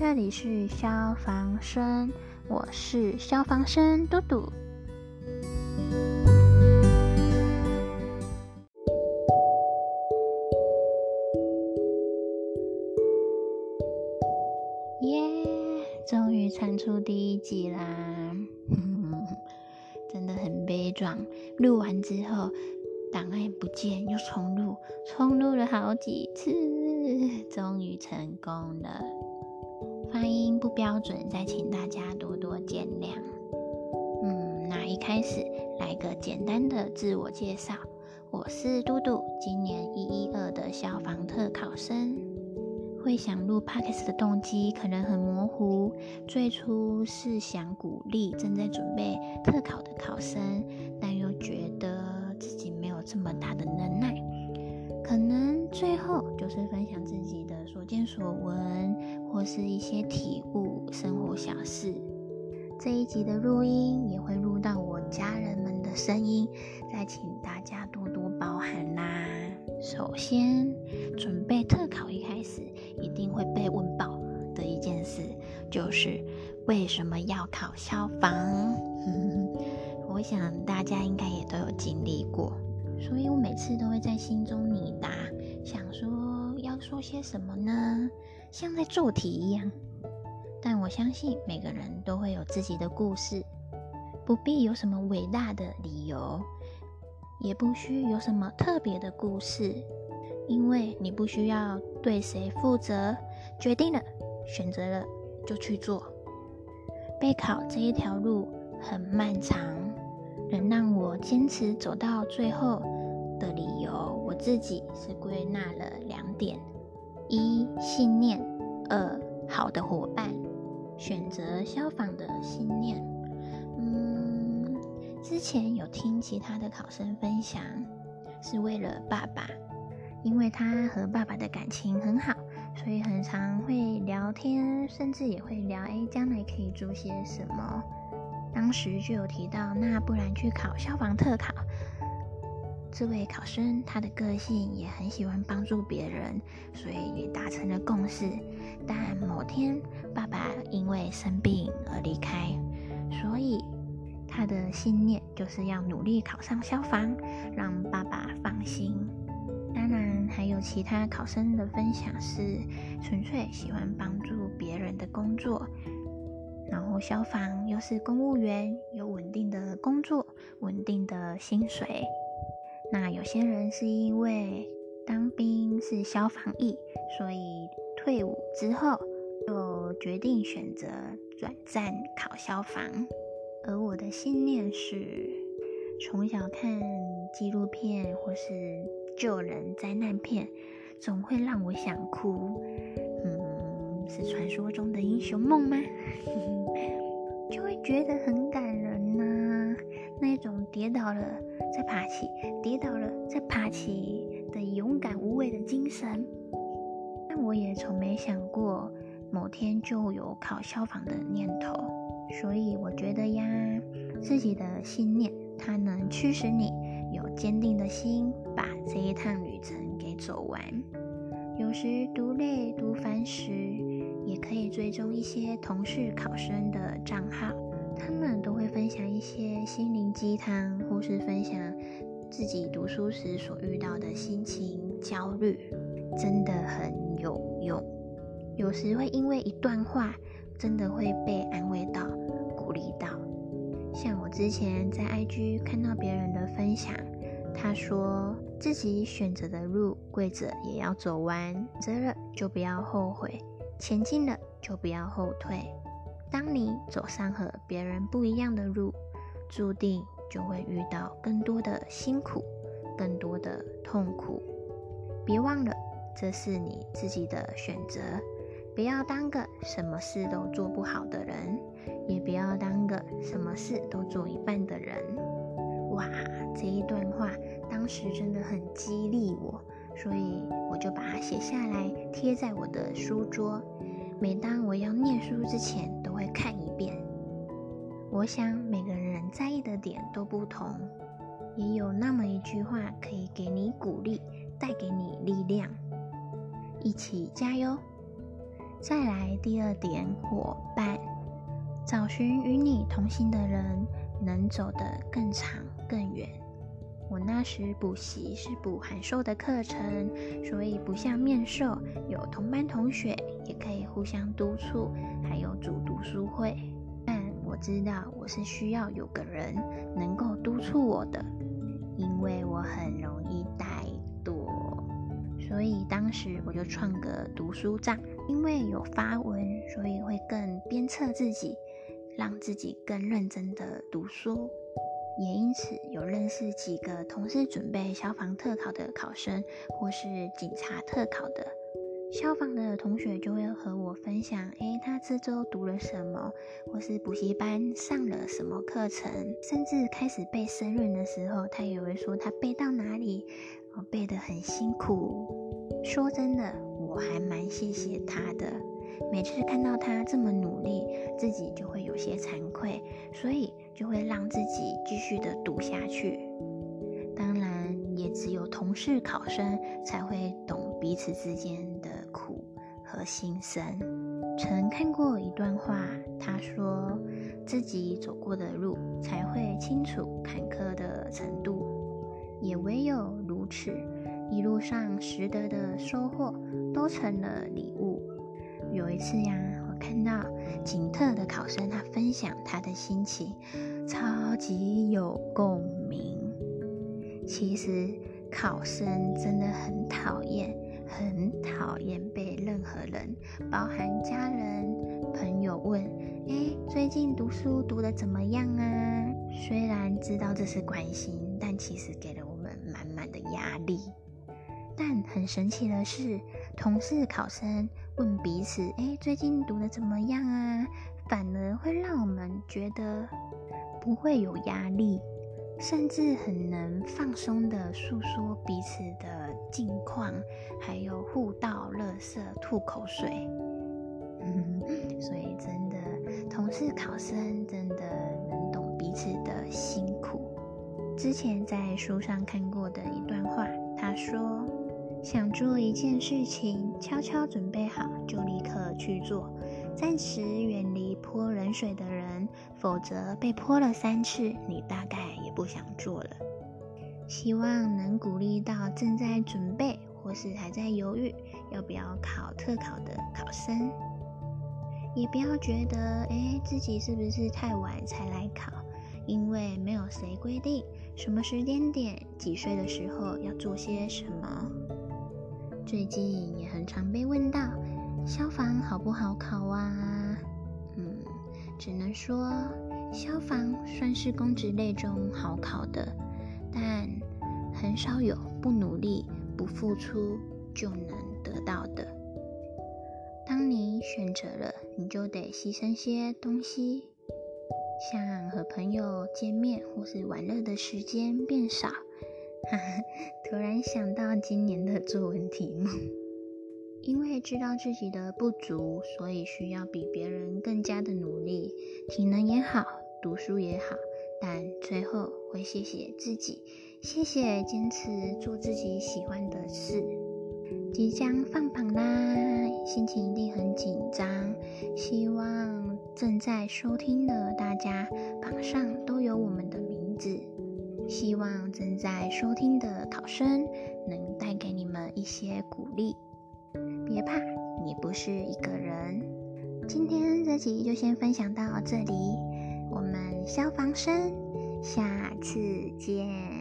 这里是消防生，我是消防生嘟嘟。耶，终于传出第一集啦！真的很悲壮。录完之后，档案不见，又重录，重录了好几次，终于成功了。发音不标准，再请大家多多见谅。嗯，那一开始来个简单的自我介绍，我是嘟嘟，今年一一二的消防特考生。会想录 podcast 的动机可能很模糊，最初是想鼓励正在准备特考的考生，但又觉得自己没有这么大的能耐，可能最后就是分享自己的所见所闻，或是一些体悟、生活小事。这一集的录音也会录到我家人们的声音，再请大家多多包涵啦。首先，准备特考一开始一定会被问爆的一件事，就是为什么要考消防？我想大家应该也都有经历过，所以我每次都会在心中，说些什么呢？像在做题一样。但我相信每个人都会有自己的故事，不必有什么伟大的理由。也不需有什么特别的故事，因为你不需要对谁负责，决定了，选择了就去做。备考这一条路很漫长，能让我坚持走到最后的理由，我自己是归纳了两点：一信念，二好的伙伴。选择消防的信念，嗯。之前有听其他的考生分享，是为了爸爸，因为他和爸爸的感情很好，所以很常会聊天，甚至也会聊，哎，将来可以做些什么。当时就有提到，那不然去考消防特考。这位考生他的个性也很喜欢帮助别人，所以也达成了共识。但某天爸爸因为生病而离开，所以。他的信念就是要努力考上消防，让爸爸放心。当然，还有其他考生的分享是纯粹喜欢帮助别人的工作。然后，消防又是公务员，有稳定的工作、稳定的薪水。那有些人是因为当兵是消防役，所以退伍之后就决定选择转战考消防。而我的信念是，从小看纪录片或是救人灾难片，总会让我想哭。嗯，是传说中的英雄梦吗？就会觉得很感人呐。那种跌倒了再爬起，跌倒了再爬起的勇敢无畏的精神。但我也从没想过某天就有考消防的念头。所以我觉得呀，自己的信念它能驱使你有坚定的心，把这一趟旅程给走完。有时读累读烦时，也可以追踪一些同事考生的账号，鸡汤，或是分享自己读书时所遇到的心情焦虑，真的很有用。有时会因为一段话。真的会被安慰到、鼓励到。像我之前在 IG 看到别人的分享，他说自己选择的路，跪着也要走完，择了就不要后悔，前进了就不要后退。当你走上和别人不一样的路，注定就会遇到更多的辛苦、更多的痛苦。别忘了，这是你自己的选择。不要当个什么事都做不好的人，也不要当个什么事都做一半的人。哇，这一段话当时真的很激励我，所以我就把它写下来贴在我的书桌。每当我要念书之前，都会看一遍。我想每个人在意的点都不同，也有那么一句话可以给你鼓励，带给你力量，一起加油！再来第二点，伙伴，找寻与你同行的人，能走得更长更远。我那时补习是补函授的课程，所以不像面授有同班同学，也可以互相督促，还有组读书会。知道我是需要有个人能够督促我的，因为我很容易怠惰，所以当时我就创个读书账，因为有发文，所以会更鞭策自己，让自己更认真的读书。也因此有认识几个同时准备消防特考的考生，或是警察特考的消防的同学，就会和我分享：诶，他这周读了什么，或是补习班上了什么课程，甚至开始背申论的时候，他也会说他背到哪里，我，背得很辛苦。说真的，我还蛮谢谢他的。每次看到他这么努力，自己就会有些惭愧，所以就会让自己继续的读下去。当然，也只有同事考生才会懂彼此之间的苦和心声。曾看过一段话，他说自己走过的路，才会清楚坎坷的程度。也唯有如此，一路上拾得的收获，都成了礼物。有一次呀，我看到景特的考生，他分享他的心情，超级有共鸣。其实考生真的很讨厌，很讨厌被任何人，包含家人、朋友问：“哎，最近读书读得怎么样啊？”虽然知道这是关心，但其实给了我们满满的压力。但很神奇的是，同事考生。问彼此，哎，最近读的怎么样啊？反而会让我们觉得不会有压力，甚至很能放松的诉说彼此的近况，还有互道乐色、吐口水。嗯 所以真的，同事考生真的能懂彼此的辛苦。之前在书上看过的一段话，他说。想做一件事情，悄悄准备好就立刻去做，暂时远离泼冷水的人，否则被泼了三次，你大概不想做了。希望能鼓励到正在准备或是还在犹豫要不要考特考的考生，也不要觉得哎自己是不是太晚才来考，因为没有谁规定什么时间点、几岁的时候要做些什么。最近也很常被问到消防好不好考啊？嗯，只能说消防算是公职类中好考的，但很少有不努力、不付出就能得到的。当你选择了，你就得牺牲些东西，像和朋友见面或是玩乐的时间变少。哈 哈突然想到今年的作文题目，因为知道自己的不足，所以需要比别人更加的努力，体能也好，读书也好，但最后会谢谢自己，谢谢坚持做自己喜欢的事。即将放榜啦，心情一定很紧张，希望正在收听的大家榜上都有我们的名字。希望正在收听的考生能带给你们一些鼓励。别怕，你不是一个人。今天这集就先分享到这里，我们消防生下次见。